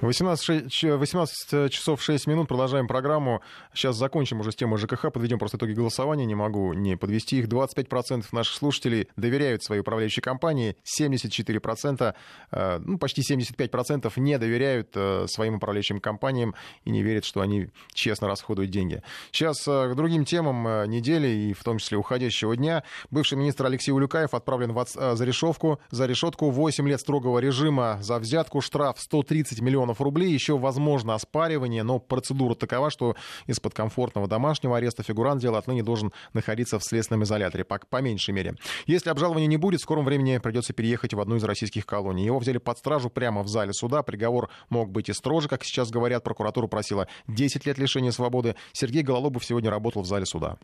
18, 18 часов 6 минут, продолжаем программу. Сейчас закончим уже с темой ЖКХ, подведем просто итоги голосования, не могу не подвести их. 25% наших слушателей доверяют своей управляющей компании, 74%, э, ну, почти 75% не доверяют э, своим управляющим компаниям и не верят, что они честно расходуют деньги. Сейчас э, к другим темам недели и в том числе уходящего дня. Бывший министр Алексей Улюкаев отправлен в, за решетку, за решетку 8 лет строгого режима за взятку, штраф 130 миллионов миллионов рублей. Еще возможно оспаривание, но процедура такова, что из-под комфортного домашнего ареста фигурант дела отныне должен находиться в следственном изоляторе, по, по меньшей мере. Если обжалования не будет, в скором времени придется переехать в одну из российских колоний. Его взяли под стражу прямо в зале суда. Приговор мог быть и строже, как сейчас говорят. Прокуратура просила 10 лет лишения свободы. Сергей Гололобов сегодня работал в зале суда.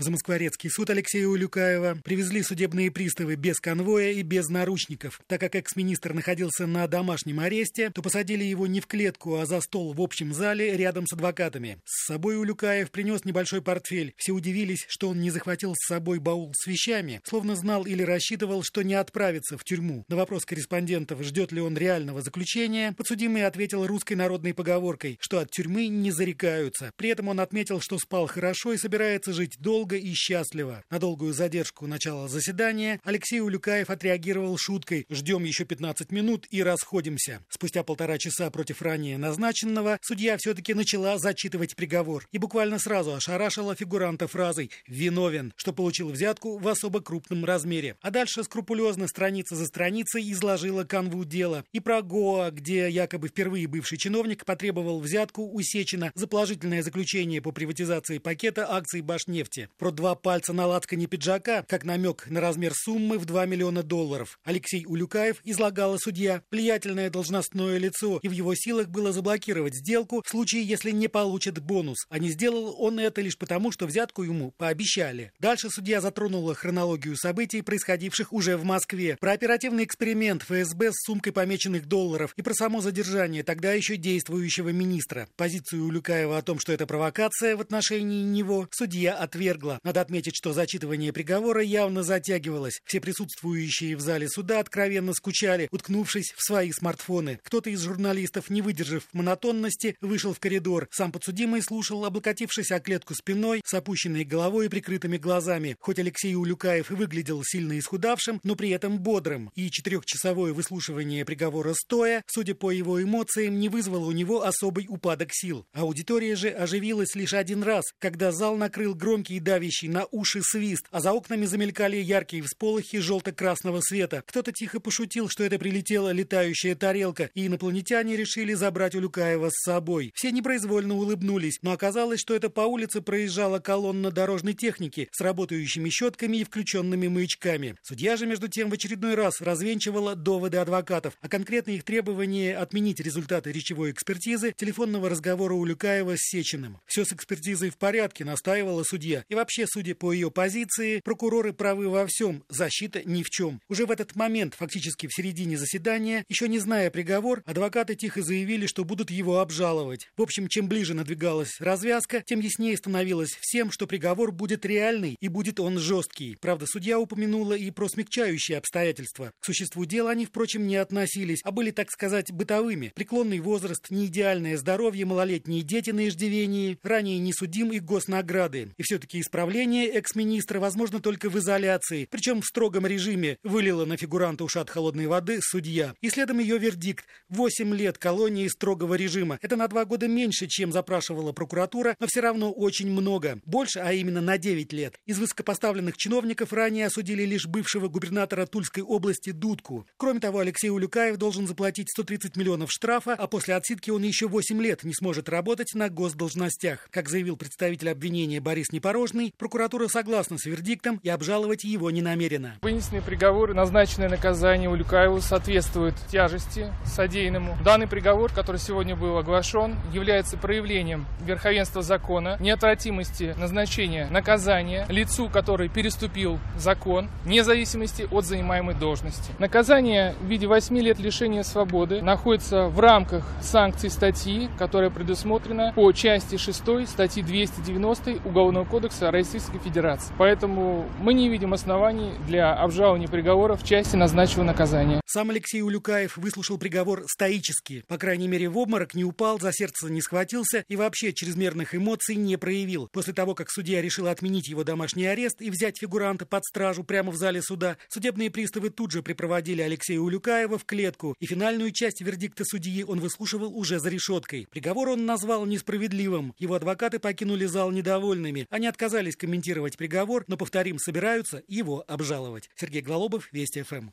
В Замоскворецкий суд Алексея Улюкаева привезли судебные приставы без конвоя и без наручников. Так как экс-министр находился на домашнем аресте, то посадили его не в клетку, а за стол в общем зале рядом с адвокатами. С собой Улюкаев принес небольшой портфель. Все удивились, что он не захватил с собой баул с вещами, словно знал или рассчитывал, что не отправится в тюрьму. На вопрос корреспондентов, ждет ли он реального заключения, подсудимый ответил русской народной поговоркой, что от тюрьмы не зарекаются. При этом он отметил, что спал хорошо и собирается жить долго долго и счастливо. На долгую задержку начала заседания Алексей Улюкаев отреагировал шуткой «Ждем еще 15 минут и расходимся». Спустя полтора часа против ранее назначенного судья все-таки начала зачитывать приговор и буквально сразу ошарашила фигуранта фразой «виновен», что получил взятку в особо крупном размере. А дальше скрупулезно страница за страницей изложила канву дела и про Гоа, где якобы впервые бывший чиновник потребовал взятку у Сечина за положительное заключение по приватизации пакета акций Башнефти про два пальца на лацкане пиджака, как намек на размер суммы в 2 миллиона долларов. Алексей Улюкаев излагала судья влиятельное должностное лицо, и в его силах было заблокировать сделку в случае, если не получит бонус. А не сделал он это лишь потому, что взятку ему пообещали. Дальше судья затронула хронологию событий, происходивших уже в Москве, про оперативный эксперимент ФСБ с сумкой помеченных долларов и про само задержание тогда еще действующего министра. Позицию Улюкаева о том, что это провокация в отношении него, судья отверг отвергла. Надо отметить, что зачитывание приговора явно затягивалось. Все присутствующие в зале суда откровенно скучали, уткнувшись в свои смартфоны. Кто-то из журналистов, не выдержав монотонности, вышел в коридор. Сам подсудимый слушал, облокотившись о клетку спиной, с опущенной головой и прикрытыми глазами. Хоть Алексей Улюкаев и выглядел сильно исхудавшим, но при этом бодрым. И четырехчасовое выслушивание приговора стоя, судя по его эмоциям, не вызвало у него особый упадок сил. Аудитория же оживилась лишь один раз, когда зал накрыл громкий давящий на уши свист, а за окнами замелькали яркие всполохи желто-красного света. Кто-то тихо пошутил, что это прилетела летающая тарелка, и инопланетяне решили забрать Улюкаева с собой. Все непроизвольно улыбнулись, но оказалось, что это по улице проезжала колонна дорожной техники с работающими щетками и включенными маячками. Судья же, между тем, в очередной раз развенчивала доводы адвокатов, а конкретно их требование отменить результаты речевой экспертизы телефонного разговора Улюкаева с Сечиным. Все с экспертизой в порядке, настаивала судья. И вообще, судя по ее позиции, прокуроры правы во всем, защита ни в чем. Уже в этот момент, фактически в середине заседания, еще не зная приговор, адвокаты тихо заявили, что будут его обжаловать. В общем, чем ближе надвигалась развязка, тем яснее становилось всем, что приговор будет реальный и будет он жесткий. Правда, судья упомянула и про смягчающие обстоятельства. К существу дела они, впрочем, не относились, а были, так сказать, бытовыми. Преклонный возраст, неидеальное здоровье, малолетние дети на иждивении, ранее не судим и госнаграды. И все-таки исправление экс-министра возможно только в изоляции, причем в строгом режиме, вылила на фигуранта ушат холодной воды судья. И следом ее вердикт – 8 лет колонии строгого режима. Это на два года меньше, чем запрашивала прокуратура, но все равно очень много. Больше, а именно на 9 лет. Из высокопоставленных чиновников ранее осудили лишь бывшего губернатора Тульской области Дудку. Кроме того, Алексей Улюкаев должен заплатить 130 миллионов штрафа, а после отсидки он еще 8 лет не сможет работать на госдолжностях. Как заявил представитель обвинения Борис Непорожный, Верховный, прокуратура согласна с вердиктом и обжаловать его не намерена. Вынесенный приговор и назначенное наказание Улюкаеву соответствует тяжести содеянному. Данный приговор, который сегодня был оглашен, является проявлением верховенства закона, неотвратимости назначения наказания лицу, который переступил закон, вне зависимости от занимаемой должности. Наказание в виде 8 лет лишения свободы находится в рамках санкций статьи, которая предусмотрена по части 6 статьи 290 Уголовного кодекса Российской Федерации. Поэтому мы не видим оснований для обжалования приговора в части назначенного наказания. Сам Алексей Улюкаев выслушал приговор стоически. По крайней мере, в обморок не упал, за сердце не схватился и вообще чрезмерных эмоций не проявил. После того, как судья решил отменить его домашний арест и взять фигуранта под стражу прямо в зале суда, судебные приставы тут же припроводили Алексея Улюкаева в клетку, и финальную часть вердикта судьи он выслушивал уже за решеткой. Приговор он назвал несправедливым. Его адвокаты покинули зал недовольными. Они отказались комментировать приговор, но, повторим, собираются его обжаловать. Сергей Глалобов, Вести ФМ.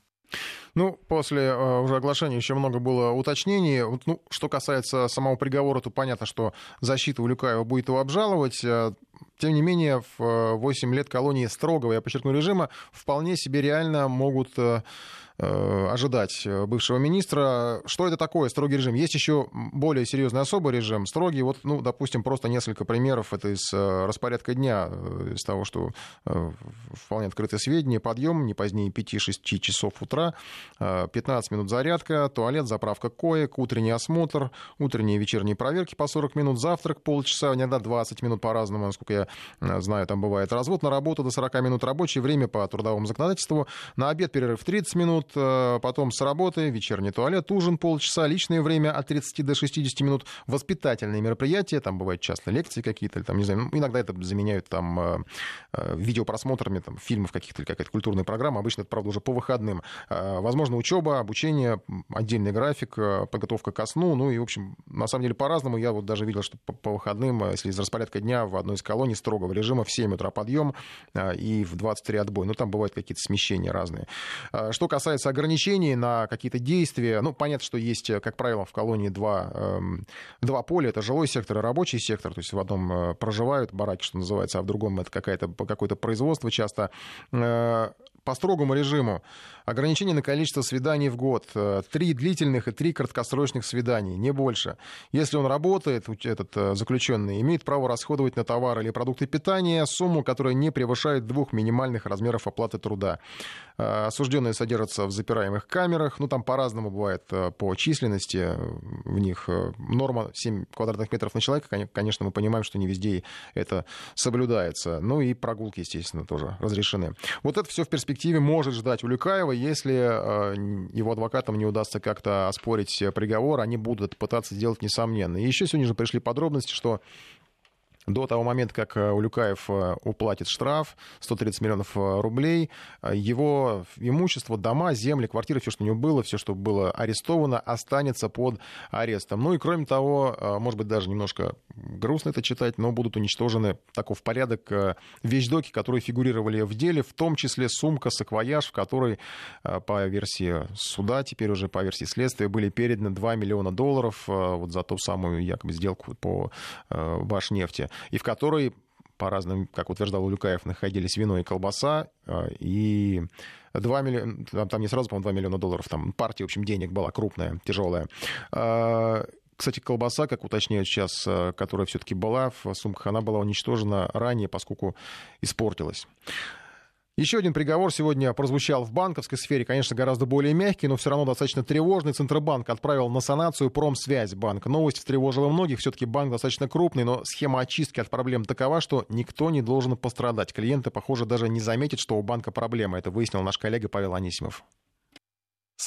Ну, после э, уже оглашения еще много было уточнений. Ну, что касается самого приговора, то понятно, что защита Улюкаева будет его обжаловать. Э, тем не менее, в 8 лет колонии строгого, я подчеркну, режима вполне себе реально могут э, Э, ожидать э, бывшего министра. Что это такое, строгий режим? Есть еще более серьезный особый режим, строгий. Вот, ну, допустим, просто несколько примеров. Это из э, распорядка дня, из того, что вполне открытые сведения. Подъем не позднее 5-6 часов утра, 15 минут зарядка, туалет, заправка коек, утренний осмотр, утренние и вечерние проверки по 40 минут, завтрак полчаса, иногда 20 минут по-разному, насколько я знаю, там бывает развод на работу до 40 минут, рабочее время по трудовому законодательству, на обед перерыв 30 минут, минут, э, потом с работы, вечерний туалет, ужин полчаса, личное время от 30 до 60 минут, воспитательные мероприятия, там бывают часто лекции какие-то, там, не знаю, ну, иногда это заменяют там э, э, видеопросмотрами там, фильмов каких-то или какая-то культурная программа, обычно это, правда, уже по выходным. Возможно, учеба, обучение, отдельный график, подготовка ко сну, ну и, в общем, на самом деле по-разному. Я вот даже видел, что по, выходным, если из распорядка дня в одной из колоний строгого режима в 7 утра подъем и в 23 отбой. Ну, там бывают какие-то смещения разные. Что касается касается ограничений на какие-то действия, ну, понятно, что есть, как правило, в колонии два, эм, два поля. Это жилой сектор и рабочий сектор. То есть в одном э, проживают бараки, что называется, а в другом это какое-то какое-то производство часто. Э, по строгому режиму ограничение на количество свиданий в год. Э, три длительных и три краткосрочных свиданий, не больше. Если он работает, этот заключенный, имеет право расходовать на товары или продукты питания сумму, которая не превышает двух минимальных размеров оплаты труда. Э, осужденные содержатся в запираемых камерах. Ну, там по-разному бывает по численности. В них норма 7 квадратных метров на человека. Конечно, мы понимаем, что не везде это соблюдается. Ну и прогулки, естественно, тоже разрешены. Вот это все в перспективе может ждать Улюкаева, если э, его адвокатам не удастся как-то оспорить приговор, они будут пытаться сделать несомненно. И еще сегодня же пришли подробности, что до того момента, как э, Улюкаев э, уплатит штраф 130 миллионов э, рублей, его имущество, дома, земли, квартиры, все, что у него было, все, что было арестовано, останется под арестом. Ну и кроме того, может быть, даже немножко грустно это читать, но будут уничтожены таков порядок вещдоки, которые фигурировали в деле, в том числе сумка, саквояж, в которой, по версии суда, теперь уже по версии следствия, были переданы 2 миллиона долларов вот за ту самую якобы сделку по Башнефти и в которой по разным, как утверждал Улюкаев, находились вино и колбаса, э, и 2 миллиона, там не сразу, по-моему, 2 миллиона долларов, там партия, в общем, денег была крупная, тяжелая. Э, кстати, колбаса, как уточняют сейчас, э, которая все-таки была в сумках, она была уничтожена ранее, поскольку испортилась. Еще один приговор сегодня прозвучал в банковской сфере, конечно, гораздо более мягкий, но все равно достаточно тревожный. Центробанк отправил на санацию Промсвязьбанк. Новость встревожила многих. Все-таки банк достаточно крупный, но схема очистки от проблем такова, что никто не должен пострадать. Клиенты, похоже, даже не заметят, что у банка проблема. Это выяснил наш коллега Павел Анисимов.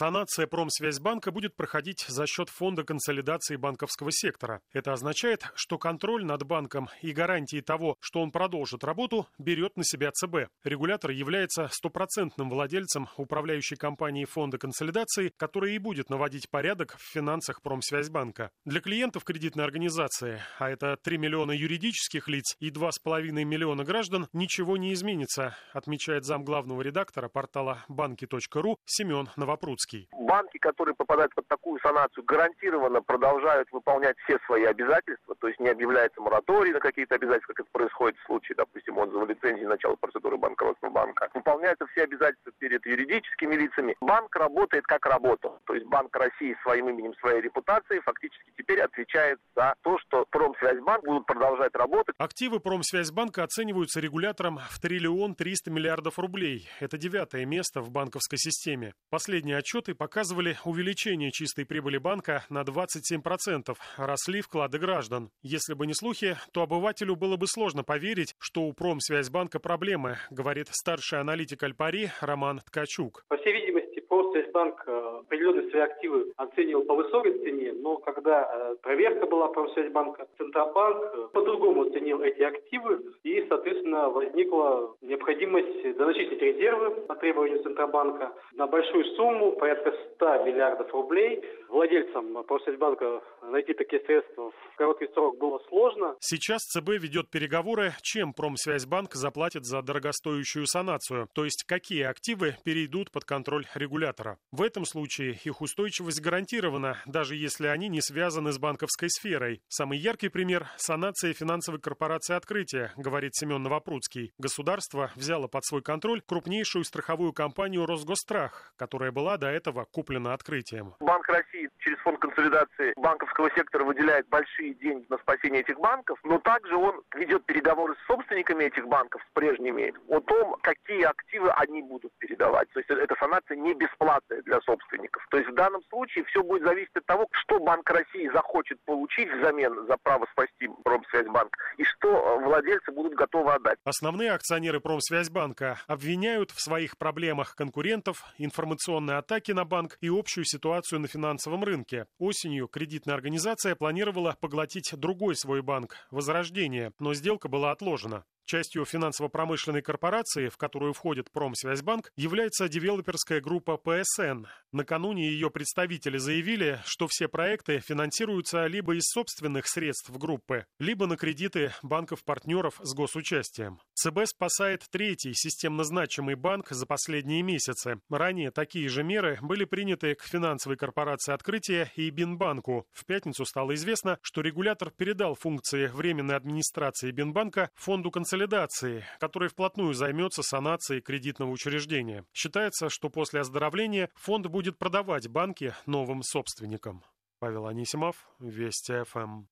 Санация Промсвязьбанка будет проходить за счет фонда консолидации банковского сектора. Это означает, что контроль над банком и гарантии того, что он продолжит работу, берет на себя ЦБ. Регулятор является стопроцентным владельцем управляющей компании фонда консолидации, которая и будет наводить порядок в финансах Промсвязьбанка. Для клиентов кредитной организации, а это 3 миллиона юридических лиц и 2,5 миллиона граждан, ничего не изменится, отмечает зам главного редактора портала банки.ру Семен Новопрудский. Иркутский. Банки, которые попадают под такую санацию, гарантированно продолжают выполнять все свои обязательства, то есть не объявляется мораторий на какие-то обязательства, как это происходит в случае, допустим, отзыва лицензии начала процедуры банкротства банка. Выполняются все обязательства перед юридическими лицами. Банк работает как работал. То есть Банк России своим именем, своей репутацией фактически теперь отвечает за то, что Промсвязьбанк будут продолжать работать. Активы Промсвязьбанка оцениваются регулятором в триллион триста миллиардов рублей. Это девятое место в банковской системе. Последние отчеты показывали увеличение чистой прибыли банка на 27%. Росли вклады граждан. Если бы не слухи, то обывателю было бы сложно поверить, что у Промсвязьбанка проблемы, говорит старший аналитик Альпари Роман Ткачук. По всей видимости, Промсвязьбанк э, определенные свои активы оценивал по высокой цене, но когда э, проверка была Промсвязьбанка, Центробанк э, по-другому оценил эти активы, и, соответственно, возникла необходимость дозначительных резервы по требованию Центробанка на большую сумму, порядка 100 миллиардов рублей. Владельцам Промсвязьбанка найти такие средства в короткий срок было сложно. Сейчас ЦБ ведет переговоры, чем Промсвязьбанк заплатит за дорогостоящую санацию, то есть какие активы перейдут под контроль регулятора. В этом случае их устойчивость гарантирована, даже если они не связаны с банковской сферой. Самый яркий пример – санация финансовой корпорации «Открытие», говорит Семен Новопрудский. Государство взяло под свой контроль крупнейшую страховую компанию «Росгострах», которая была до этого куплена «Открытием». Банк России через фонд консолидации банковского сектора выделяет большие деньги на спасение этих банков, но также он ведет переговоры с собственниками этих банков, с прежними, о том, какие активы они будут передавать. То есть эта санация не бесплатная для собственников. То есть в данном случае все будет зависеть от того, что Банк России захочет получить взамен за право спасти Промсвязьбанк и что владельцы будут готовы отдать. Основные акционеры Промсвязьбанка обвиняют в своих проблемах конкурентов, информационные атаки на банк и общую ситуацию на финансовом рынке. Осенью кредитная организация планировала поглотить другой свой банк – Возрождение, но сделка была отложена. Частью финансово-промышленной корпорации, в которую входит Промсвязьбанк, является девелоперская группа ПСН. Накануне ее представители заявили, что все проекты финансируются либо из собственных средств группы, либо на кредиты банков-партнеров с госучастием. ЦБ спасает третий системно значимый банк за последние месяцы. Ранее такие же меры были приняты к финансовой корпорации «Открытие» и Бинбанку. В пятницу стало известно, что регулятор передал функции временной администрации Бинбанка фонду консолидации консолидации, который вплотную займется санацией кредитного учреждения. Считается, что после оздоровления фонд будет продавать банки новым собственникам. Павел Анисимов, Вести ФМ.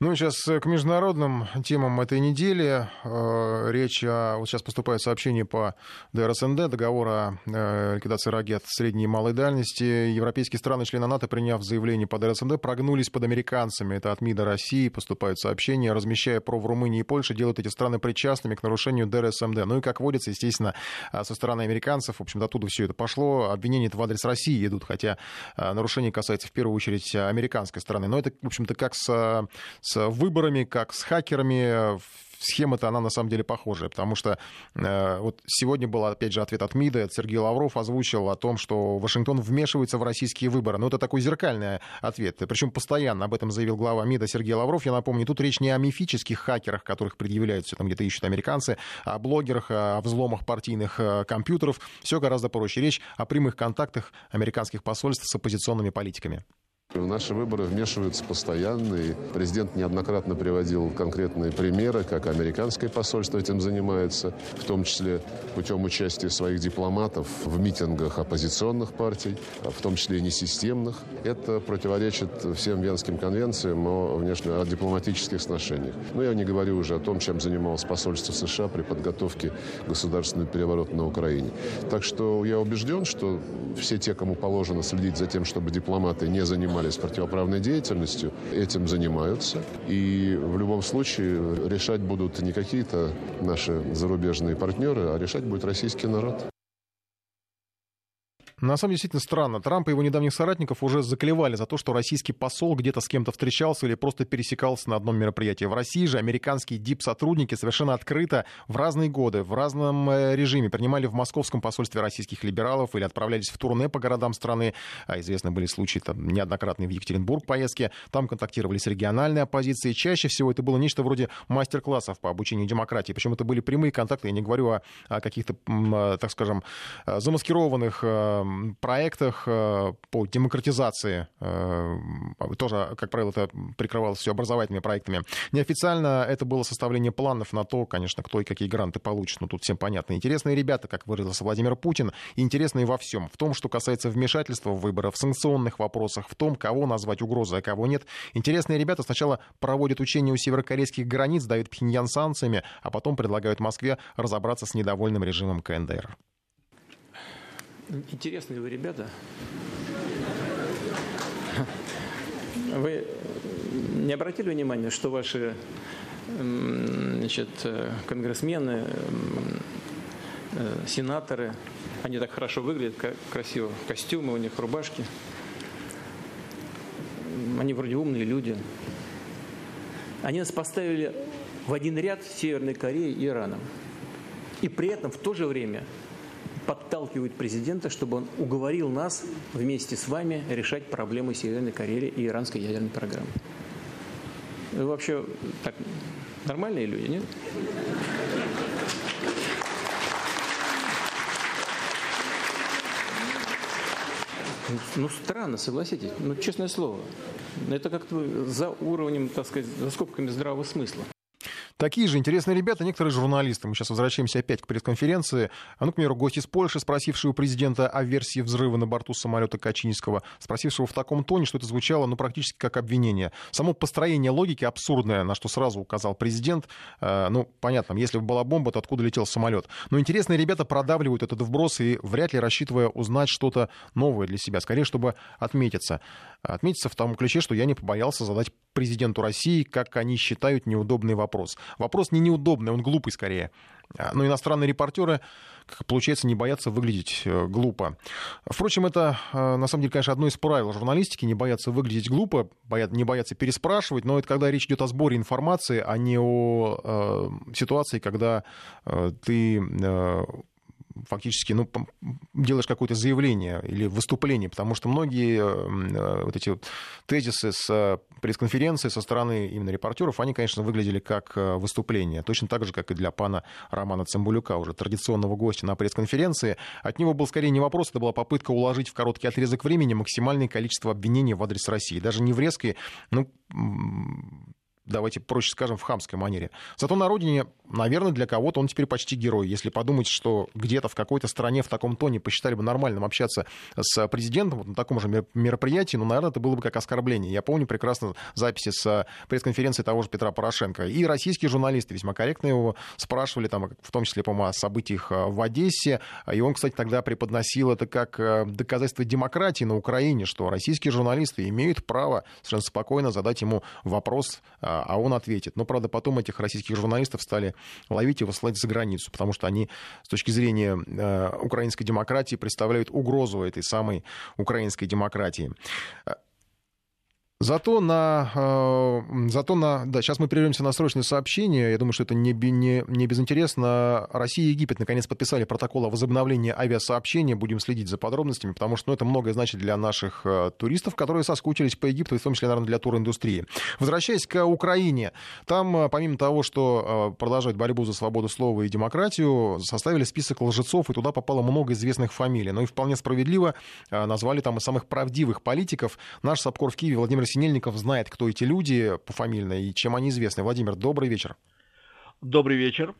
Ну, сейчас э, к международным темам этой недели. Э, речь о... Вот сейчас поступает сообщение по ДРСМД, договор о э, ликвидации ракет средней и малой дальности. Европейские страны, члены НАТО, приняв заявление по ДРСМД, прогнулись под американцами. Это от МИДа России поступают сообщения. Размещая ПРО в Румынии и Польше, делают эти страны причастными к нарушению ДРСМД. Ну и, как водится, естественно, со стороны американцев, в общем-то, оттуда все это пошло. Обвинения в адрес России идут, хотя нарушение касается в первую очередь американской стороны. Но это, в общем-то, как с с выборами, как с хакерами. Схема-то она на самом деле похожая, потому что э, вот сегодня был, опять же, ответ от МИДа. Сергей Лавров озвучил о том, что Вашингтон вмешивается в российские выборы. Но это такой зеркальный ответ. Причем постоянно об этом заявил глава МИДа Сергей Лавров. Я напомню, тут речь не о мифических хакерах, которых предъявляют все там где-то ищут американцы, а о блогерах, о взломах партийных э, компьютеров. Все гораздо проще. Речь о прямых контактах американских посольств с оппозиционными политиками. В наши выборы вмешиваются постоянно, и президент неоднократно приводил конкретные примеры, как американское посольство этим занимается, в том числе путем участия своих дипломатов в митингах оппозиционных партий, в том числе и несистемных. Это противоречит всем Венским конвенциям о, внешне, о дипломатических сношениях. Но я не говорю уже о том, чем занималось посольство США при подготовке государственного переворота на Украине. Так что я убежден, что все те, кому положено следить за тем, чтобы дипломаты не занимались занимались противоправной деятельностью, этим занимаются. И в любом случае решать будут не какие-то наши зарубежные партнеры, а решать будет российский народ. На самом деле, действительно странно. Трамп и его недавних соратников уже заклевали за то, что российский посол где-то с кем-то встречался или просто пересекался на одном мероприятии. В России же американские дип-сотрудники совершенно открыто в разные годы, в разном э, режиме принимали в московском посольстве российских либералов или отправлялись в турне по городам страны. А известны были случаи там, неоднократные в Екатеринбург поездки. Там контактировали с региональной оппозицией. Чаще всего это было нечто вроде мастер-классов по обучению демократии. Причем это были прямые контакты. Я не говорю о, о каких-то, так скажем, замаскированных проектах по демократизации. Тоже, как правило, это прикрывалось все образовательными проектами. Неофициально это было составление планов на то, конечно, кто и какие гранты получит. Ну, тут всем понятно. Интересные ребята, как выразился Владимир Путин, интересные во всем. В том, что касается вмешательства в выборы, в санкционных вопросах, в том, кого назвать угрозой, а кого нет. Интересные ребята сначала проводят учения у северокорейских границ, дают Пхеньян санкциями, а потом предлагают Москве разобраться с недовольным режимом КНДР. Интересные вы ребята. Вы не обратили внимания, что ваши значит, э, конгрессмены, э, сенаторы, они так хорошо выглядят, красиво, костюмы у них, рубашки. Они вроде умные люди. Они нас поставили в один ряд с Северной Кореей и Ираном. И при этом в то же время подталкивают президента, чтобы он уговорил нас вместе с вами решать проблемы Северной Кореи и иранской ядерной программы. Вы вообще так нормальные люди, нет? Ну, странно, согласитесь. Ну, честное слово. Это как-то за уровнем, так сказать, за скобками здравого смысла. Такие же интересные ребята, некоторые журналисты. Мы сейчас возвращаемся опять к пресс-конференции. А ну, к примеру, гость из Польши, спросивший у президента о версии взрыва на борту самолета Качинского, спросившего в таком тоне, что это звучало ну, практически как обвинение. Само построение логики абсурдное, на что сразу указал президент. Э, ну, понятно, если бы была бомба, то откуда летел самолет. Но интересные ребята продавливают этот вброс и вряд ли рассчитывая узнать что-то новое для себя. Скорее, чтобы отметиться. Отметиться в том ключе, что я не побоялся задать президенту России, как они считают, неудобный вопрос. Вопрос не неудобный, он глупый скорее. А, но иностранные репортеры, как получается, не боятся выглядеть э, глупо. Впрочем, это, э, на самом деле, конечно, одно из правил журналистики, не бояться выглядеть глупо, не бояться переспрашивать, но это когда речь идет о сборе информации, а не о э, ситуации, когда ты фактически ну, делаешь какое-то заявление или выступление, потому что многие э, вот эти вот тезисы с э, пресс-конференции со стороны именно репортеров, они, конечно, выглядели как э, выступление, точно так же, как и для пана Романа Цымбулюка, уже традиционного гостя на пресс-конференции. От него был скорее не вопрос, это была попытка уложить в короткий отрезок времени максимальное количество обвинений в адрес России. Даже не в резкой, ну, давайте проще скажем, в хамской манере. Зато на родине, наверное, для кого-то он теперь почти герой. Если подумать, что где-то в какой-то стране в таком тоне посчитали бы нормальным общаться с президентом вот на таком же мероприятии, ну, наверное, это было бы как оскорбление. Я помню прекрасно записи с пресс-конференции того же Петра Порошенко. И российские журналисты весьма корректно его спрашивали, там, в том числе, по-моему, о событиях э, в Одессе. И он, кстати, тогда преподносил это как э, доказательство демократии на Украине, что российские журналисты имеют право совершенно спокойно задать ему вопрос э, а он ответит. Но, правда, потом этих российских журналистов стали ловить и высылать за границу, потому что они с точки зрения э, украинской демократии представляют угрозу этой самой украинской демократии. Зато на, э, зато на... Да, сейчас мы прервемся на срочное сообщение. Я думаю, что это не, не, не безинтересно. Россия и Египет наконец подписали протокол о возобновлении авиасообщения. Будем следить за подробностями, потому что ну, это многое значит для наших э, туристов, которые соскучились по Египту, и в том числе, наверное, для туриндустрии. Возвращаясь к Украине. Там, э, помимо того, что э, продолжать борьбу за свободу слова и демократию, составили список лжецов, и туда попало много известных фамилий. Но и вполне справедливо э, назвали там и самых правдивых политиков. Наш Сапкор в Киеве Владимир Владимир Синельников знает, кто эти люди пофамильно и чем они известны. Владимир, добрый вечер. Добрый вечер.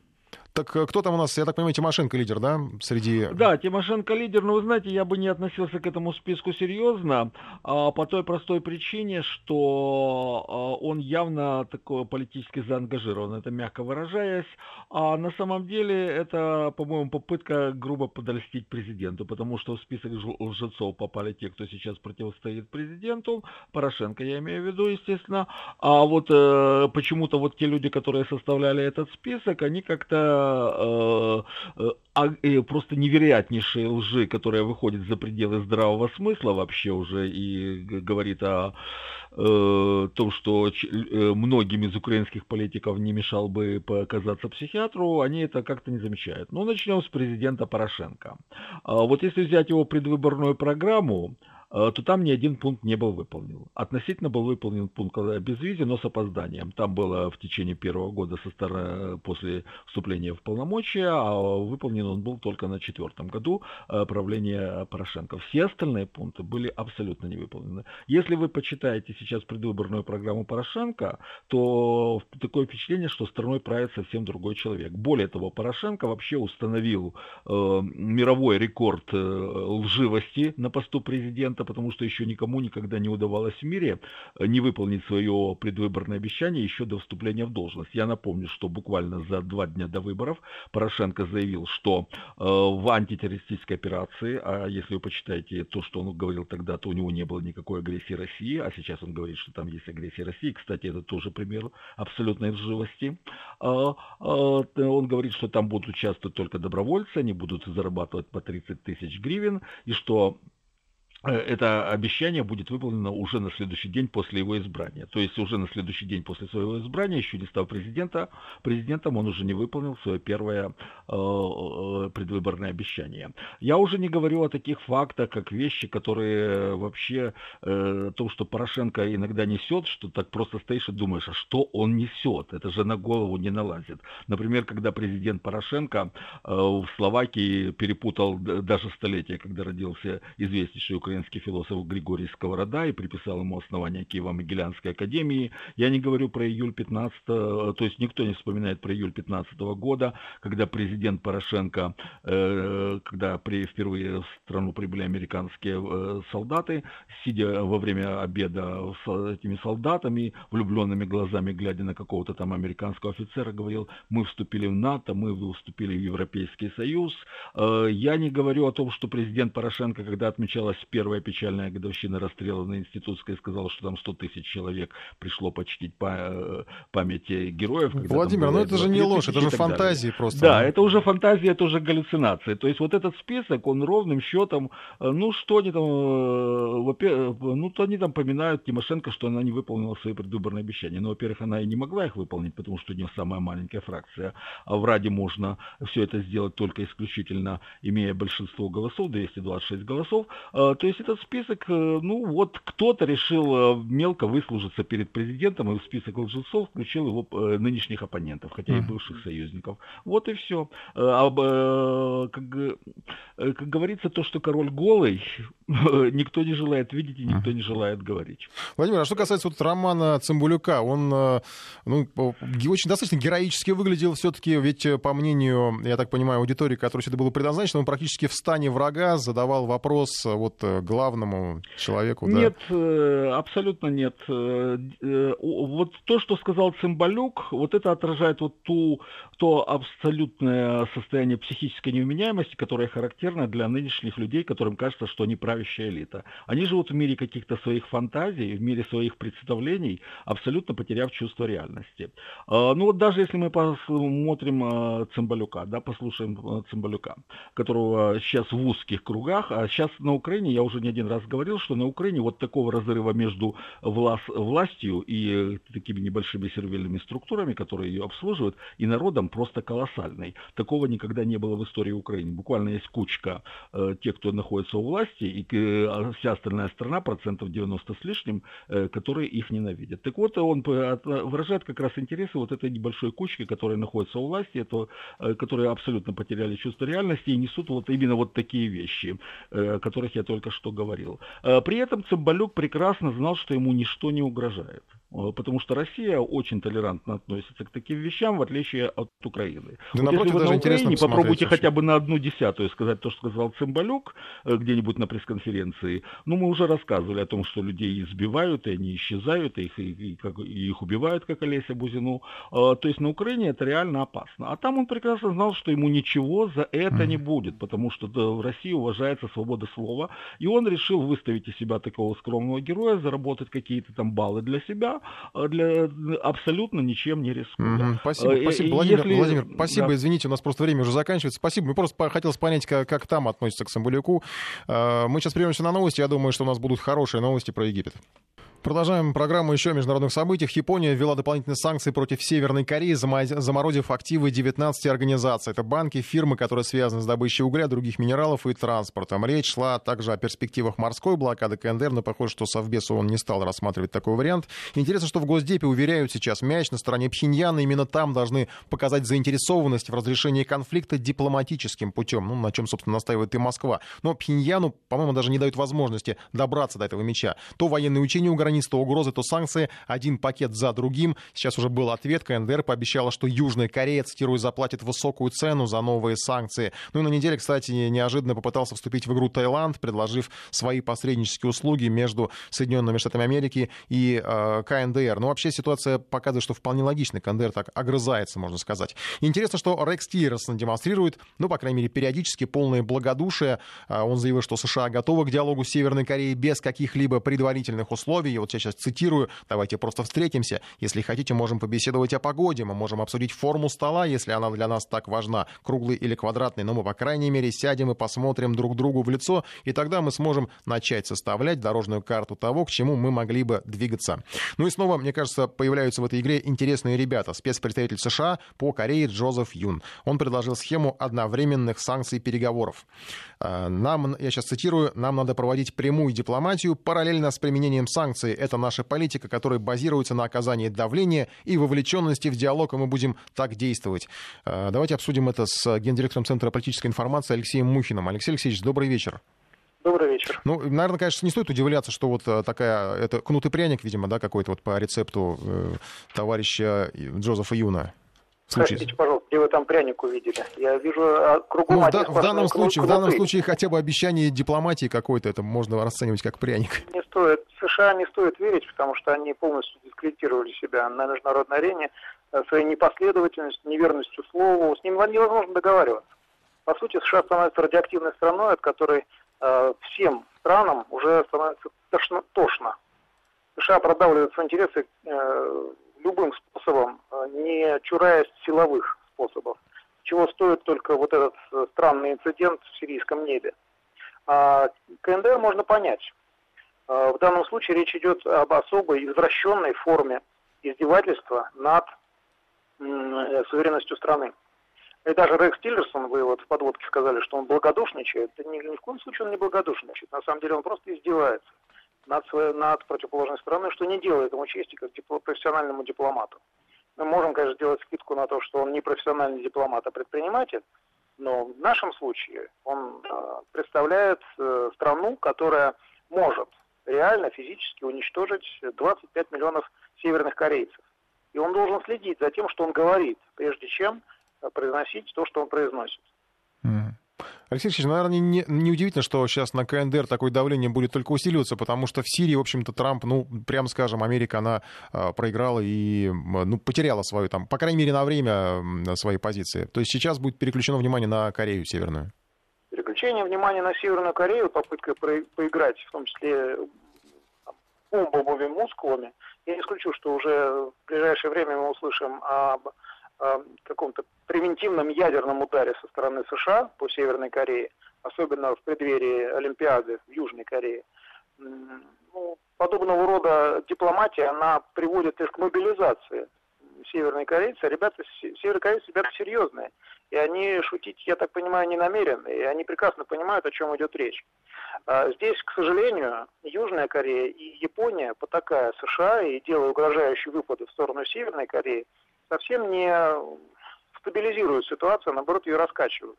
Так э, кто там у нас, я так понимаю, Тимошенко лидер, да, среди... Да, Тимошенко лидер, но вы знаете, я бы не относился к этому списку серьезно, а, по той простой причине, что а, он явно такой политически заангажирован, это мягко выражаясь, а на самом деле это, по-моему, попытка грубо подольстить президенту, потому что в список лжецов попали те, кто сейчас противостоит президенту, Порошенко я имею в виду, естественно, а вот э, почему-то вот те люди, которые составляли этот список, они как-то Э, э, а, просто невероятнейшие лжи, которая выходит за пределы здравого смысла вообще уже и говорит о э, том, что многим из украинских политиков не мешал бы показаться психиатру, они это как-то не замечают. Ну, начнем с президента Порошенко. А вот если взять его предвыборную программу, то там ни один пункт не был выполнен. Относительно был выполнен пункт о безвизе, но с опозданием. Там было в течение первого года со стороны, после вступления в полномочия, а выполнен он был только на четвертом году правления Порошенко. Все остальные пункты были абсолютно не выполнены. Если вы почитаете сейчас предвыборную программу Порошенко, то такое впечатление, что страной правит совсем другой человек. Более того, Порошенко вообще установил э, мировой рекорд э, лживости на посту президента, потому что еще никому никогда не удавалось в мире э, не выполнить свое предвыборное обещание еще до вступления в должность. Я напомню, что буквально за два дня до выборов Порошенко заявил, что э, в антитеррористической операции, а если вы почитаете то, что он говорил тогда, то у него не было никакой агрессии России, а сейчас он говорит, что там есть агрессия России. Кстати, это тоже пример абсолютной лживости. А, а, он говорит, что там будут участвовать только добровольцы, они будут зарабатывать по 30 тысяч гривен, и что это обещание будет выполнено уже на следующий день после его избрания. То есть уже на следующий день после своего избрания, еще не став президента, президентом, он уже не выполнил свое первое э, э, предвыборное обещание. Я уже не говорю о таких фактах, как вещи, которые вообще, э, то, что Порошенко иногда несет, что так просто стоишь и думаешь, а что он несет? Это же на голову не налазит. Например, когда президент Порошенко э, в Словакии перепутал даже столетие, когда родился известнейший украинский украинский философ Григорий Сковорода и приписал ему основание Киево-Могилянской академии. Я не говорю про июль 15, то есть никто не вспоминает про июль 15 года, когда президент Порошенко, э, когда при, впервые в страну прибыли американские э, солдаты, сидя во время обеда с этими солдатами, влюбленными глазами, глядя на какого-то там американского офицера, говорил, мы вступили в НАТО, мы вступили в Европейский Союз. Э, я не говорю о том, что президент Порошенко, когда отмечалась первая первая печальная годовщина расстрела на Институтской сказала, что там 100 тысяч человек пришло почтить э, памяти героев. Владимир, ну это же не ложь, это же фантазии далее. просто. Да, это уже фантазия, это уже галлюцинация. То есть вот этот список, он ровным счетом, э, ну что они там, э, ну то они там поминают Тимошенко, что она не выполнила свои предвыборные обещания. Но, во-первых, она и не могла их выполнить, потому что у нее самая маленькая фракция. А в Раде можно все это сделать только исключительно имея большинство голосов, 226 голосов. То есть есть этот список, э, ну вот кто-то решил э, мелко выслужиться перед президентом и в список лжецов включил его э, нынешних оппонентов, хотя и бывших союзников. Вот и все. Как, как говорится, то, что король голый, никто не желает видеть и никто не желает говорить. Владимир, а что касается вот романа Цымбулюка, он ну, очень достаточно героически выглядел все-таки, ведь по мнению, я так понимаю, аудитории, которой все это было предназначено, он практически в стане врага задавал вопрос вот главному человеку? Нет, да? абсолютно нет. Э, э, вот то, что сказал Цымбалюк, вот это отражает вот ту, то абсолютное состояние психической невменяемости, которое характерно для нынешних людей, которым кажется, что они правящая элита. Они живут в мире каких-то своих фантазий, в мире своих представлений, абсолютно потеряв чувство реальности. Ну вот даже если мы посмотрим э, Цымбалюка, да, послушаем Цымбалюка, которого сейчас в узких кругах, а сейчас на Украине я уже не один раз говорил, что на Украине вот такого разрыва между власть, властью и такими небольшими сервельными структурами, которые ее обслуживают, и народом просто колоссальный. Такого никогда не было в истории Украины. Буквально есть кучка э, тех, кто находится у власти, и э, вся остальная страна, процентов 90 с лишним, э, которые их ненавидят. Так вот, он выражает как раз интересы вот этой небольшой кучки, которая находится у власти, это, э, которые абсолютно потеряли чувство реальности и несут вот именно вот такие вещи, э, которых я только что говорил. Э, при этом Цымбалюк прекрасно знал, что ему ничто не угрожает. Э, потому что Россия очень толерантно относится к таким вещам, в отличие от Украины. Да, вот напротив, если вы на Украине попробуйте хотя бы на одну десятую сказать то, что сказал Цымбалюк э, где-нибудь на пресс-конференции, ну, мы уже рассказывали о том, что людей избивают, и они исчезают, и их, и, и, как, и их убивают, как Олеся Бузину. То есть на Украине это реально опасно. А там он прекрасно знал, что ему ничего за это mm. не будет, потому что в России уважается свобода слова, и он решил выставить из себя такого скромного героя, заработать какие-то там баллы для себя, а для, абсолютно ничем не рискуя. Угу, спасибо, а, спасибо, Владимир, Если... Владимир, спасибо, да. извините, у нас просто время уже заканчивается. Спасибо, мы просто хотелось понять, как, как там относятся к Самбулюку. А, мы сейчас прервемся на новости, я думаю, что у нас будут хорошие новости про Египет. Продолжаем программу еще о международных событиях. Япония ввела дополнительные санкции против Северной Кореи, заморозив активы 19 организаций. Это банки, фирмы, которые связаны с добычей угля, других минералов и транспортом. Речь шла также о перспективах морской блокады КНДР, но похоже, что Совбез он не стал рассматривать такой вариант. Интересно, что в Госдепе уверяют сейчас, мяч на стороне Пхеньяна. Именно там должны показать заинтересованность в разрешении конфликта дипломатическим путем, ну, на чем, собственно, настаивает и Москва. Но Пхеньяну, по-моему, даже не дают возможности добраться до этого мяча. То военные учения у границ, то угрозы, то санкции. Один пакет за другим. Сейчас уже был ответ. КНДР пообещала, что Южная Корея, цитирую, заплатит высокую цену за новые санкции. Ну и на неделе, кстати, неожиданно попытался вступить в игру Таиланд, предложив свои посреднические услуги между Соединенными Штатами Америки и э, КНДР. Но вообще ситуация показывает, что вполне логично. КНДР так огрызается, можно сказать. Интересно, что Рекс Тиллерсон демонстрирует, ну, по крайней мере, периодически полное благодушие. Э, он заявил, что США готовы к диалогу с Северной Кореей без каких-либо предварительных условий. Вот я сейчас цитирую, давайте просто встретимся. Если хотите, можем побеседовать о погоде, мы можем обсудить форму стола, если она для нас так важна, круглый или квадратный, но мы, по крайней мере, сядем и посмотрим друг другу в лицо, и тогда мы сможем начать составлять дорожную карту того, к чему мы могли бы двигаться. Ну и снова, мне кажется, появляются в этой игре интересные ребята. Спецпредставитель США по Корее Джозеф Юн. Он предложил схему одновременных санкций переговоров. А, нам, я сейчас цитирую, нам надо проводить прямую дипломатию параллельно с применением санкций. Это наша политика, которая базируется на оказании давления и вовлеченности в диалог, и мы будем так действовать. А, давайте обсудим это с гендиректором Центра политической информации Алексеем Мухиным. Алексей Алексеевич, добрый вечер. Добрый вечер. Ну, наверное, конечно, не стоит удивляться, что вот э, такая, это кнут и пряник, видимо, да, какой-то вот по рецепту э, товарища Джозефа Юна. Скажите, пожалуйста, где вы там пряник увидели? Я вижу а, кругом ну, да, в данном случае, в данном случае хотя бы обещание дипломатии какой-то, это можно расценивать как пряник. Не стоит. США не стоит верить, потому что они полностью дискредитировали себя на международной арене э, своей непоследовательностью, неверностью слову. С ним невозможно договариваться. По сути, США становится радиоактивной страной, от которой э, всем странам уже становится тошно. тошно. США продавливают свои интересы э, любым способом, э, не чураясь силовых способов. Чего стоит только вот этот э, странный инцидент в сирийском небе. А КНДР можно понять. Э, в данном случае речь идет об особой извращенной форме издевательства над суверенностью страны. И даже Рекс Тиллерсон, вы вот в подводке сказали, что он благодушничает. Да ни, ни в коем случае он не благодушничает. На самом деле он просто издевается над, своей, над противоположной стороной, что не делает ему чести как дипло, профессиональному дипломату. Мы можем, конечно, сделать скидку на то, что он не профессиональный дипломат, а предприниматель, но в нашем случае он э, представляет э, страну, которая может реально физически уничтожить 25 миллионов северных корейцев. И он должен следить за тем, что он говорит, прежде чем э, произносить то, что он произносит. Алексей Алексеевич, наверное, не, не удивительно, что сейчас на КНДР такое давление будет только усиливаться, потому что в Сирии, в общем-то, Трамп, ну, прямо скажем, Америка, она э, проиграла и, ну, потеряла свою, там, по крайней мере, на время свои позиции. То есть сейчас будет переключено внимание на Корею Северную. Переключение внимания на Северную Корею, попытка поиграть, в том числе бомбовыми мускулами, я не исключу, что уже в ближайшее время мы услышим об Э, каком-то превентивном ядерном ударе со стороны США по Северной Корее, особенно в преддверии Олимпиады в Южной Корее, ну, подобного рода дипломатия, она приводит лишь к мобилизации северной корейцы. Ребята, северные корейцы ребята серьезные. И они шутить, я так понимаю, не намерены. И они прекрасно понимают, о чем идет речь. А здесь, к сожалению, Южная Корея и Япония, потакая США и делая угрожающие выпады в сторону Северной Кореи, совсем не стабилизируют ситуацию, а наоборот ее раскачивают.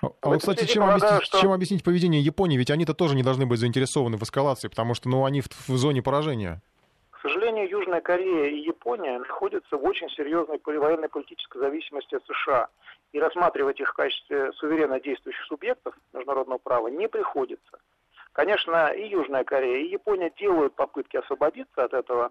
А, а вот, кстати, чем, полагаю, объяснить, что... чем объяснить поведение Японии? Ведь они-то тоже не должны быть заинтересованы в эскалации, потому что ну, они в, в зоне поражения. К сожалению, Южная Корея и Япония находятся в очень серьезной военной политической зависимости от США. И рассматривать их в качестве суверенно действующих субъектов международного права не приходится. Конечно, и Южная Корея, и Япония делают попытки освободиться от этого Э,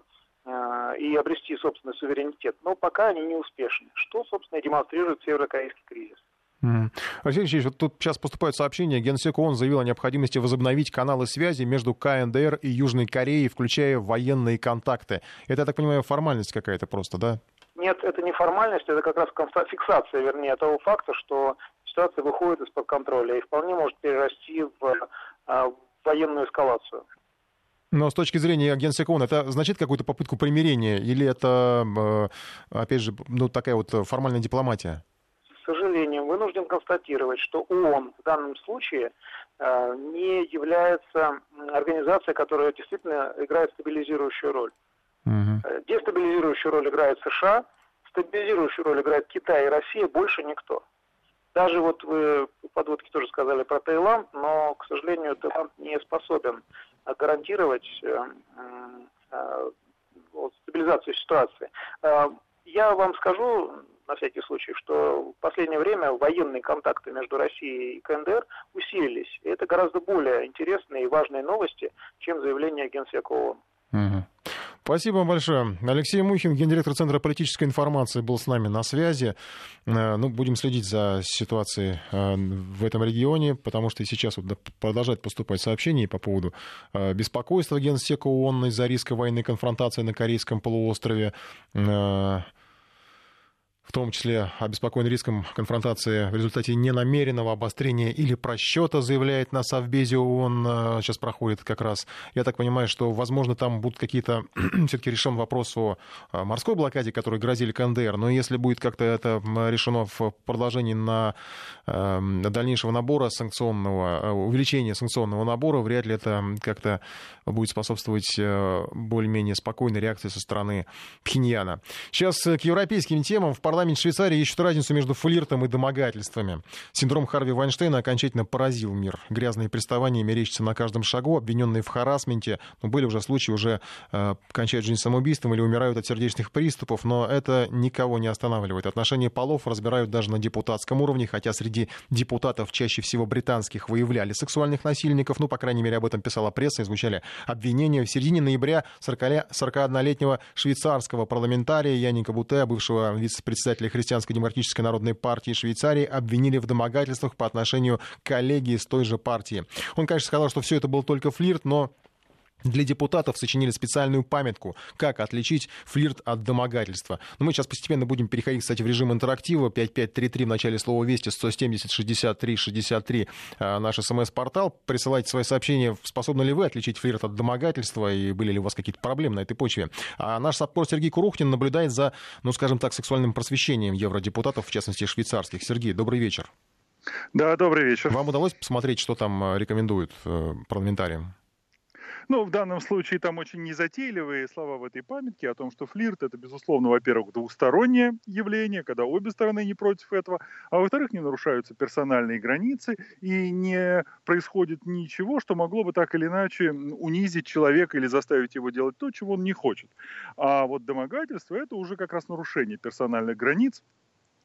и обрести собственный суверенитет, но пока они не успешны, что, собственно, и демонстрирует северокорейский кризис. Mm. Алексей Алексеевич, вот тут сейчас поступают сообщения. Генсек ООН заявил о необходимости возобновить каналы связи между КНДР и Южной Кореей, включая военные контакты. Это, я так понимаю, формальность какая-то просто, да? Нет, это не формальность, это как раз фиксация, вернее, того факта, что ситуация выходит из-под контроля и вполне может перерасти в, э, в военную эскалацию. Но с точки зрения Генсека ООН, это означает какую-то попытку примирения или это, э, опять же, ну, такая вот формальная дипломатия? К сожалению, вынужден констатировать, что ООН в данном случае э, не является организацией, которая действительно играет стабилизирующую роль. Угу. Дестабилизирующую роль играет США, стабилизирующую роль играет Китай и Россия, больше никто. Даже вот вы подводки тоже сказали про Таиланд, но, к сожалению, Таиланд не способен гарантировать э, э, стабилизацию ситуации. Э, я вам скажу, на всякий случай, что в последнее время военные контакты между Россией и КНДР усилились. И это гораздо более интересные и важные новости, чем заявление Генсека ООН. Угу. Спасибо вам большое. Алексей Мухин, гендиректор Центра политической информации, был с нами на связи. Э, ну, будем следить за ситуацией э, в этом регионе, потому что сейчас вот продолжают поступать сообщения по поводу э, беспокойства Генсека ООН из-за риска военной конфронтации на Корейском полуострове в том числе обеспокоен риском конфронтации в результате ненамеренного обострения или просчета, заявляет на Совбезе ООН. Э, сейчас проходит как раз. Я так понимаю, что, возможно, там будут какие-то... все-таки решен вопрос о э, морской блокаде, который грозили КНДР. Но если будет как-то это решено в продолжении на э, дальнейшего набора санкционного, увеличения санкционного набора, вряд ли это как-то будет способствовать более-менее спокойной реакции со стороны Пхеньяна. Сейчас к европейским темам в парламенте парламент Швейцарии ищут разницу между флиртом и домогательствами. Синдром Харви Вайнштейна окончательно поразил мир. Грязные приставания мерещатся на каждом шагу, обвиненные в харасменте. Ну, были уже случаи, уже э, кончают жизнь самоубийством или умирают от сердечных приступов, но это никого не останавливает. Отношения полов разбирают даже на депутатском уровне, хотя среди депутатов чаще всего британских выявляли сексуальных насильников. Ну, по крайней мере, об этом писала пресса и звучали обвинения. В середине ноября 41-летнего швейцарского парламентария Яника Буте, бывшего вице-председателя председателя Христианско-демократической народной партии Швейцарии обвинили в домогательствах по отношению к коллеге из той же партии. Он, конечно, сказал, что все это был только флирт, но для депутатов сочинили специальную памятку, как отличить флирт от домогательства. Но мы сейчас постепенно будем переходить, кстати, в режим интерактива. 5533 в начале слова «Вести», 170 63 63 наш смс-портал. Присылайте свои сообщения, способны ли вы отличить флирт от домогательства и были ли у вас какие-то проблемы на этой почве. А наш саппор Сергей Курухтин наблюдает за, ну, скажем так, сексуальным просвещением евродепутатов, в частности, швейцарских. Сергей, добрый вечер. Да, добрый вечер. Вам удалось посмотреть, что там э, рекомендуют э, парламентариям? Ну, в данном случае там очень незатейливые слова в этой памятке о том, что флирт это, безусловно, во-первых, двустороннее явление, когда обе стороны не против этого, а во-вторых, не нарушаются персональные границы и не происходит ничего, что могло бы так или иначе унизить человека или заставить его делать то, чего он не хочет. А вот домогательство это уже как раз нарушение персональных границ,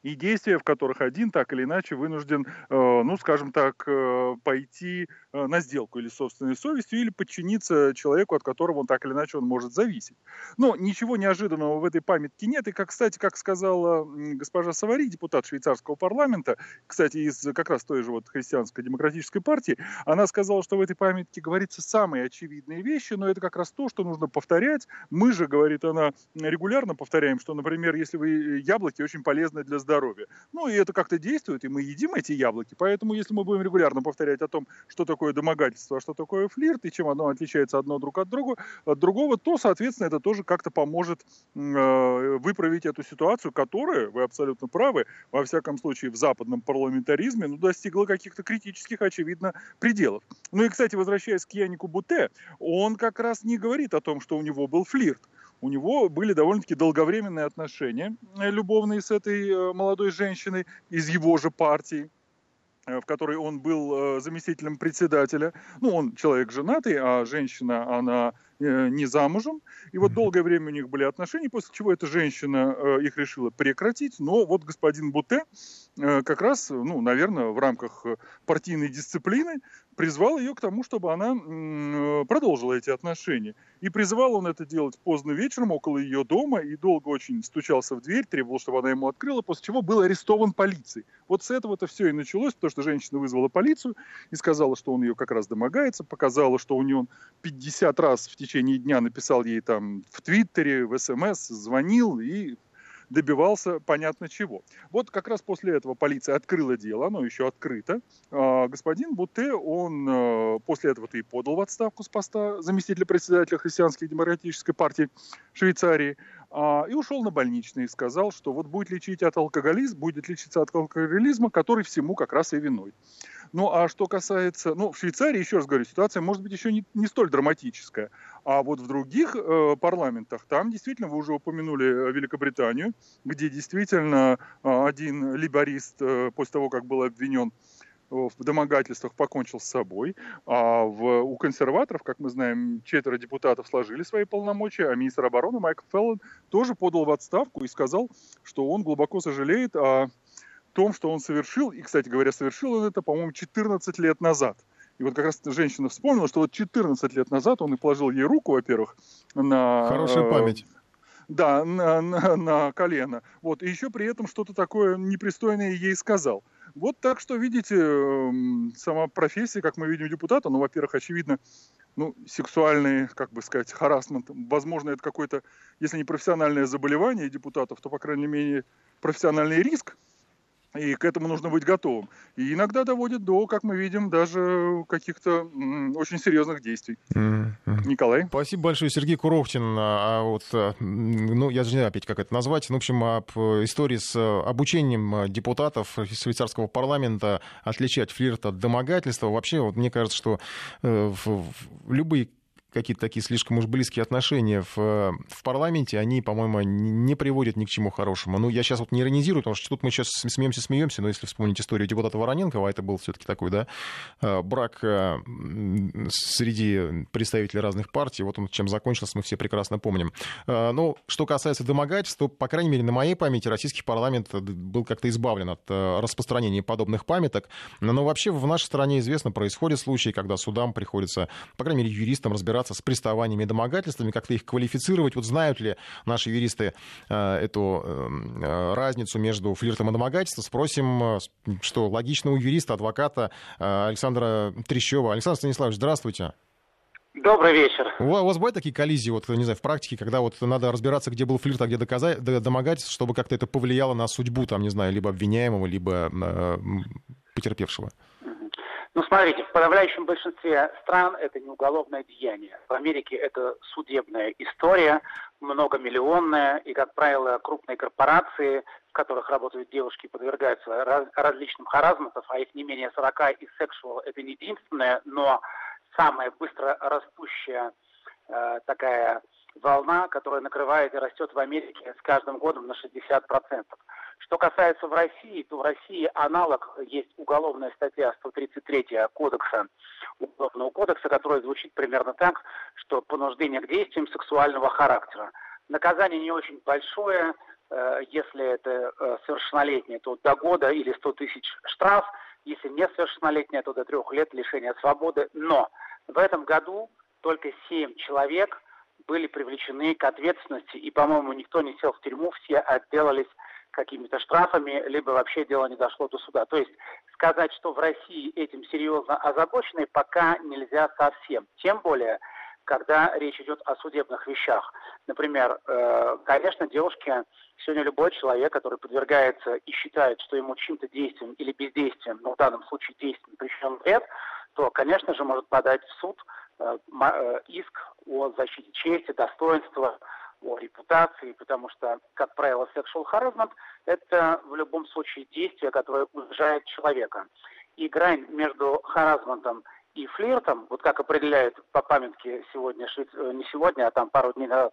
и действия, в которых один так или иначе вынужден, э, ну, скажем так, э, пойти э, на сделку или собственной совестью, или подчиниться человеку, от которого он так или иначе он может зависеть. Но ничего неожиданного в этой памятке нет. И, как, кстати, как сказала госпожа Савари, депутат швейцарского парламента, кстати, из как раз той же вот христианской демократической партии, она сказала, что в этой памятке говорится самые очевидные вещи, но это как раз то, что нужно повторять. Мы же, говорит она, регулярно повторяем, что, например, если вы яблоки очень полезны для здоровья, здоровья. Ну, и это как-то действует, и мы едим эти яблоки. Поэтому, если мы будем регулярно повторять о том, что такое домогательство, а что такое флирт, и чем оно отличается одно друг от, друга, от другого, то, соответственно, это тоже как-то поможет э, выправить эту ситуацию, которая, вы абсолютно правы, во всяком случае, в западном парламентаризме, ну, достигла каких-то критических, очевидно, пределов. Ну и, кстати, возвращаясь к Янику Буте, он как раз не говорит о том, что у него был флирт у него были довольно-таки долговременные отношения э, любовные с этой э, молодой женщиной из его же партии э, в которой он был заместителем председателя. Ну, он человек женатый, а женщина, она не замужем. И вот долгое время у них были отношения, после чего эта женщина их решила прекратить. Но вот господин Буте как раз, ну, наверное, в рамках партийной дисциплины призвал ее к тому, чтобы она э, продолжила эти отношения. И призывал он это делать поздно вечером около ее дома и долго очень стучался в дверь, требовал, чтобы она ему открыла, после чего был арестован полицией. Вот с этого-то все и началось, потому что женщина вызвала полицию и сказала, что он ее как раз домогается, показала, что у нее он 50 раз в течение дня написал ей там в Твиттере, в СМС, звонил и добивался понятно чего. Вот как раз после этого полиция открыла дело, оно еще открыто. А, господин Буте, он э, после этого-то и подал в отставку с поста заместителя председателя Христианской демократической партии Швейцарии. А, и ушел на больничный и сказал, что вот будет лечить от алкоголизма, будет лечиться от алкоголизма, который всему как раз и виной. Ну, а что касается, ну, в Швейцарии, еще раз говорю, ситуация может быть еще не, не столь драматическая. А вот в других э, парламентах, там действительно, вы уже упомянули э, Великобританию, где действительно э, один либорист э, после того, как был обвинен в домогательствах покончил с собой, а в, у консерваторов, как мы знаем, четверо депутатов сложили свои полномочия, а министр обороны Майкл Феллон тоже подал в отставку и сказал, что он глубоко сожалеет о том, что он совершил, и, кстати говоря, совершил он это, по-моему, 14 лет назад. И вот как раз женщина вспомнила, что вот 14 лет назад он и положил ей руку, во-первых, на... Хорошая память. Да, на, на, на колено. Вот, и еще при этом что-то такое непристойное ей сказал. Вот так что, видите, эм, сама профессия, как мы видим депутата, ну, во-первых, очевидно, ну, сексуальный, как бы сказать, харасмент, возможно, это какое-то, если не профессиональное заболевание депутатов, то, по крайней мере, профессиональный риск, и к этому нужно быть готовым. И иногда доводит до, как мы видим, даже каких-то очень серьезных действий. Mm-hmm. Николай? Спасибо большое, Сергей Курохтин. А, а вот, а, ну, я же не знаю опять, как это назвать. Ну, в общем, об истории с обучением депутатов швейцарского парламента отличать флирт от домогательства. Вообще, вот мне кажется, что э, в любые какие-то такие слишком уж близкие отношения в, в парламенте, они, по-моему, не приводят ни к чему хорошему. Ну, я сейчас вот не иронизирую, потому что тут мы сейчас смеемся, смеемся, но если вспомнить историю депутата Вороненко, а это был все-таки такой, да, э, брак э, среди представителей разных партий, вот он чем закончился, мы все прекрасно помним. Э, но что касается домогательств, то, по крайней мере, на моей памяти российский парламент был как-то избавлен от распространения подобных памяток. Но вообще в нашей стране известно, происходят случаи, когда судам приходится, по крайней мере, юристам разбираться разбираться с приставаниями и домогательствами, как-то их квалифицировать. Вот знают ли наши юристы э, эту э, разницу между флиртом и домогательством? Спросим, э, что логично у юриста, адвоката Александра Трещева. Александр Станиславович, здравствуйте. Добрый вечер. У вас бывают такие коллизии, вот, не знаю, в практике, когда вот надо разбираться, где был флирт, а где доказать, домогательство, чтобы как-то это повлияло на судьбу, там, не знаю, либо обвиняемого, либо э, потерпевшего? Ну, смотрите, в подавляющем большинстве стран это не уголовное деяние. В Америке это судебная история, многомиллионная, и, как правило, крупные корпорации, в которых работают девушки, подвергаются раз, различным харазматам, а их не менее 40, и сексуал это не единственное, но самая быстро растущая э, такая волна, которая накрывает и растет в Америке с каждым годом на 60%. Что касается в России, то в России аналог есть уголовная статья 133 кодекса, уголовного кодекса, которая звучит примерно так, что понуждение к действиям сексуального характера. Наказание не очень большое, э, если это э, совершеннолетнее, то до года или 100 тысяч штраф, если несовершеннолетнее, то до трех лет лишения свободы. Но в этом году только 7 человек были привлечены к ответственности, и, по-моему, никто не сел в тюрьму, все отделались какими-то штрафами, либо вообще дело не дошло до суда. То есть сказать, что в России этим серьезно озабочены, пока нельзя совсем. Тем более, когда речь идет о судебных вещах. Например, э, конечно, девушке, сегодня любой человек, который подвергается и считает, что ему чьим-то действием или бездействием, но в данном случае действием причинен вред, то, конечно же, может подать в суд э, э, иск о защите чести, достоинства, о репутации, потому что, как правило, sexual harassment – это в любом случае действие, которое унижает человека. И грань между харазментом и флиртом, вот как определяют по памятке сегодня, э, не сегодня, а там пару дней назад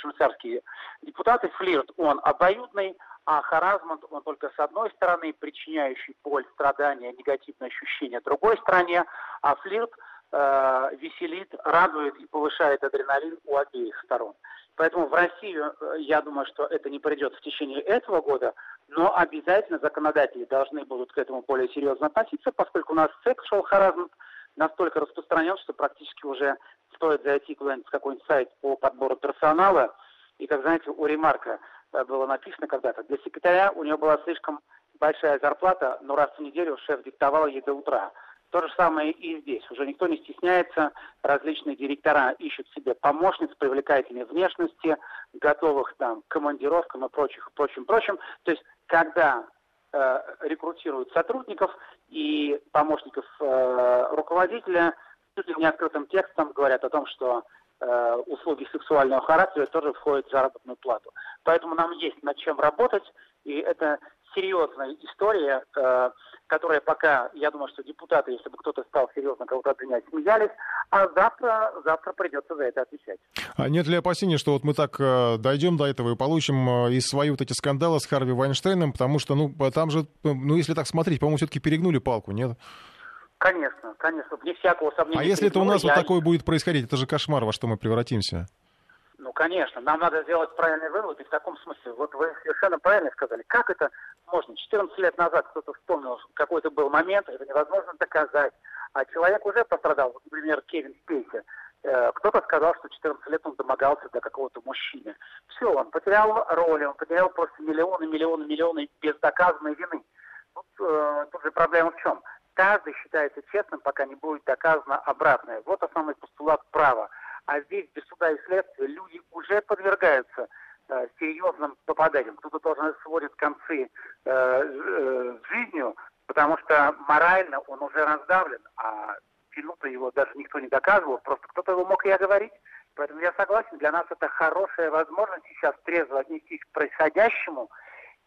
швейцарские депутаты, флирт, он обоюдный, а харазмент, он только с одной стороны, причиняющий боль, страдания, негативные ощущения другой стороне, а флирт э, веселит, радует и повышает адреналин у обеих сторон. Поэтому в Россию, э, я думаю, что это не придет в течение этого года, но обязательно законодатели должны будут к этому более серьезно относиться, поскольку у нас sexual harassment настолько распространен, что практически уже стоит зайти куда-нибудь в какой-нибудь сайт по подбору персонала, и, как знаете, у Ремарка э, было написано когда-то, для секретаря у нее была слишком большая зарплата, но раз в неделю шеф диктовал ей до утра. То же самое и здесь. Уже никто не стесняется, различные директора ищут себе помощниц, привлекательной внешности, готовых там к командировкам и прочих, прочим, прочим. То есть, когда э, рекрутируют сотрудников и помощников э, руководителя, чуть ли не открытым текстом говорят о том, что э, услуги сексуального характера тоже входят в заработную плату. Поэтому нам есть над чем работать, и это серьезная история, э, которая пока, я думаю, что депутаты, если бы кто-то стал серьезно кого-то обвинять, смеялись, а завтра, завтра придется за это отвечать. А нет ли опасения, что вот мы так э, дойдем до этого и получим э, и свои вот эти скандалы с Харви Вайнштейном, потому что, ну, там же, ну, если так смотреть, по-моему, все-таки перегнули палку, нет? Конечно, конечно, вне всякого сомнения. А если это у нас я... вот такое будет происходить, это же кошмар, во что мы превратимся. Ну, конечно, нам надо сделать правильный вывод, и в таком смысле, вот вы совершенно правильно сказали, как это можно? 14 лет назад кто-то вспомнил, какой-то был момент, это невозможно доказать, а человек уже пострадал, например, Кевин Спейси, э, кто-то сказал, что 14 лет он домогался до какого-то мужчины. Все, он потерял роли, он потерял просто миллионы, миллионы, миллионы без доказанной вины. Тут, э, тут же проблема в чем? Каждый считается честным, пока не будет доказано обратное. Вот основной постулат права. А здесь без суда и следствия люди уже подвергаются э, серьезным попаданиям. Кто-то тоже сводит концы э, э, жизнью, потому что морально он уже раздавлен, а вину-то его даже никто не доказывал, просто кто-то его мог и оговорить. Поэтому я согласен, для нас это хорошая возможность сейчас трезво отнестись к происходящему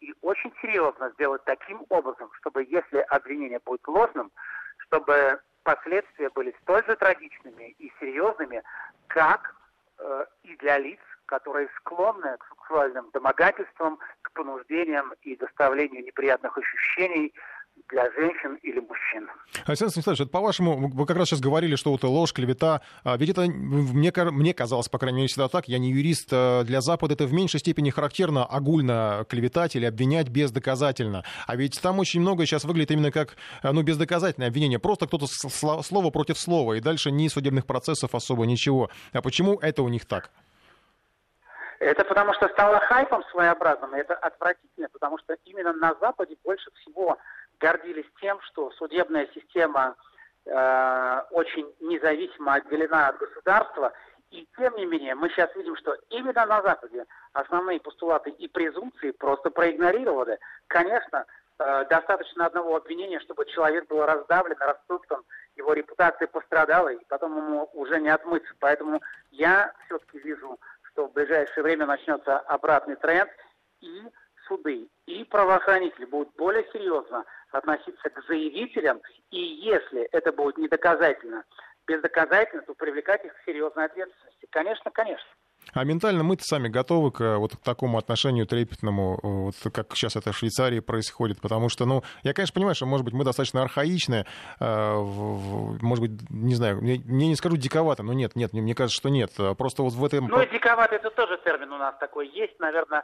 и очень серьезно сделать таким образом, чтобы если обвинение будет ложным, чтобы последствия были столь же трагичными и серьезными, как э, и для лиц, которые склонны к сексуальным домогательствам, к понуждениям и доставлению неприятных ощущений для женщин или мужчин. Александр Станиславович, это по-вашему, вы как раз сейчас говорили, что вот ложь, клевета, а ведь это мне, мне казалось, по крайней мере, всегда так, я не юрист, а для Запада это в меньшей степени характерно огульно клеветать или обвинять бездоказательно. А ведь там очень многое сейчас выглядит именно как, ну, бездоказательное обвинение. Просто кто-то слово против слова, и дальше ни судебных процессов особо ничего. А почему это у них так? Это потому что стало хайпом своеобразным, и это отвратительно, потому что именно на Западе больше всего гордились тем, что судебная система э, очень независимо отделена от государства, и тем не менее мы сейчас видим, что именно на Западе основные постулаты и презумпции просто проигнорированы. Конечно, э, достаточно одного обвинения, чтобы человек был раздавлен, растоптан, его репутация пострадала, и потом ему уже не отмыться. Поэтому я все-таки вижу, что в ближайшее время начнется обратный тренд, и суды и правоохранители будут более серьезно относиться к заявителям, и если это будет недоказательно, бездоказательно, то привлекать их к серьезной ответственности. Конечно, конечно. А ментально мы-то сами готовы к вот к такому отношению трепетному, вот как сейчас это в Швейцарии происходит, потому что, ну, я, конечно, понимаю, что, может быть, мы достаточно архаичны, э, может быть, не знаю, мне, мне не скажу диковато, но нет, нет, мне кажется, что нет. Просто вот в этом... Ну, диковато это тоже термин у нас такой есть, наверное,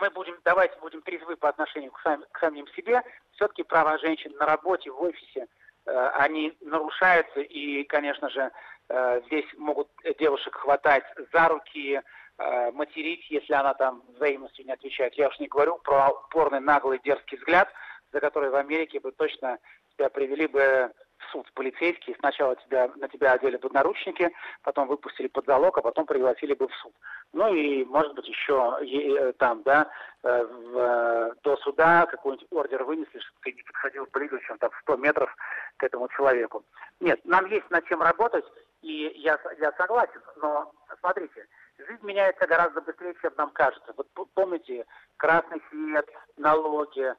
мы будем, давайте будем трезвы по отношению к, сам, к самим себе. Все-таки права женщин на работе, в офисе, э, они нарушаются. И, конечно же, э, здесь могут девушек хватать за руки, э, материть, если она там взаимностью не отвечает. Я уж не говорю про упорный, наглый, дерзкий взгляд, за который в Америке бы точно тебя привели бы суд полицейские, сначала тебя, на тебя одели бы наручники, потом выпустили под залог, а потом пригласили бы в суд. Ну и, может быть, еще э, там, да, э, в, э, до суда какой-нибудь ордер вынесли, чтобы ты не подходил ближе, чем там 100 метров к этому человеку. Нет, нам есть над чем работать, и я, я согласен, но смотрите, жизнь меняется гораздо быстрее, чем нам кажется. Вот помните, красный свет, налоги,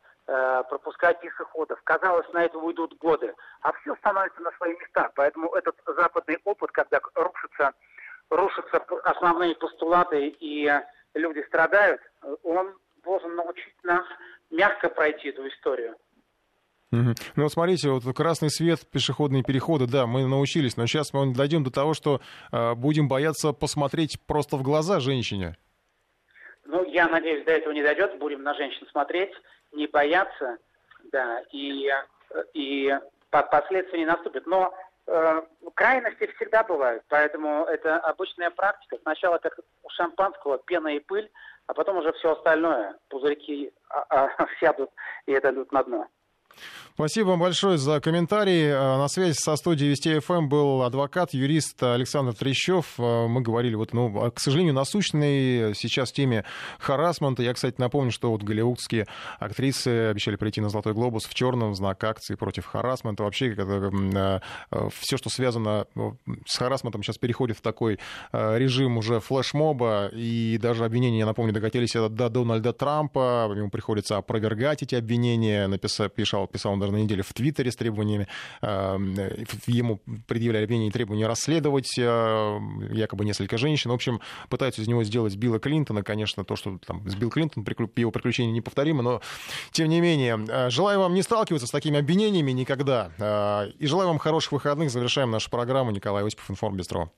пропускать пешеходов. Казалось, на это уйдут годы, а все становится на свои места. Поэтому этот западный опыт, когда рушатся, рушатся основные постулаты и люди страдают, он должен научить нас мягко пройти эту историю. Угу. Ну вот смотрите, вот красный свет, пешеходные переходы, да, мы научились, но сейчас мы дойдем до того, что э, будем бояться посмотреть просто в глаза женщине. Ну, я надеюсь, до этого не дойдет, будем на женщин смотреть не бояться, да, и, и последствия не наступят. Но э, крайности всегда бывают, поэтому это обычная практика. Сначала как у шампанского пена и пыль, а потом уже все остальное, пузырьки а, а, сядут и это идут на дно. Спасибо вам большое за комментарии. Э, на связи со студией Вести ФМ был адвокат, юрист Александр Трещев. Э, мы говорили, вот, ну, к сожалению, насущной сейчас теме харасмента. Я, кстати, напомню, что вот голливудские актрисы обещали прийти на «Золотой глобус» в черном знак акции против харасмента. Вообще, э, все, что связано с харасментом, сейчас переходит в такой режим уже флешмоба. И даже обвинения, я напомню, докатились до Дональда Трампа. Ему приходится опровергать эти обвинения. Написал, писал, писал он даже на неделе в Твиттере с требованиями, эм, ему предъявляли обвинения и требования расследовать э, якобы несколько женщин. В общем, пытаются из него сделать Билла Клинтона. Конечно, то, что там с Билл Клинтон, его приключения неповторимы, но тем не менее. Э, желаю вам не сталкиваться с такими обвинениями никогда. Э, и желаю вам хороших выходных. Завершаем нашу программу. Николай Осипов, Информ Бестро.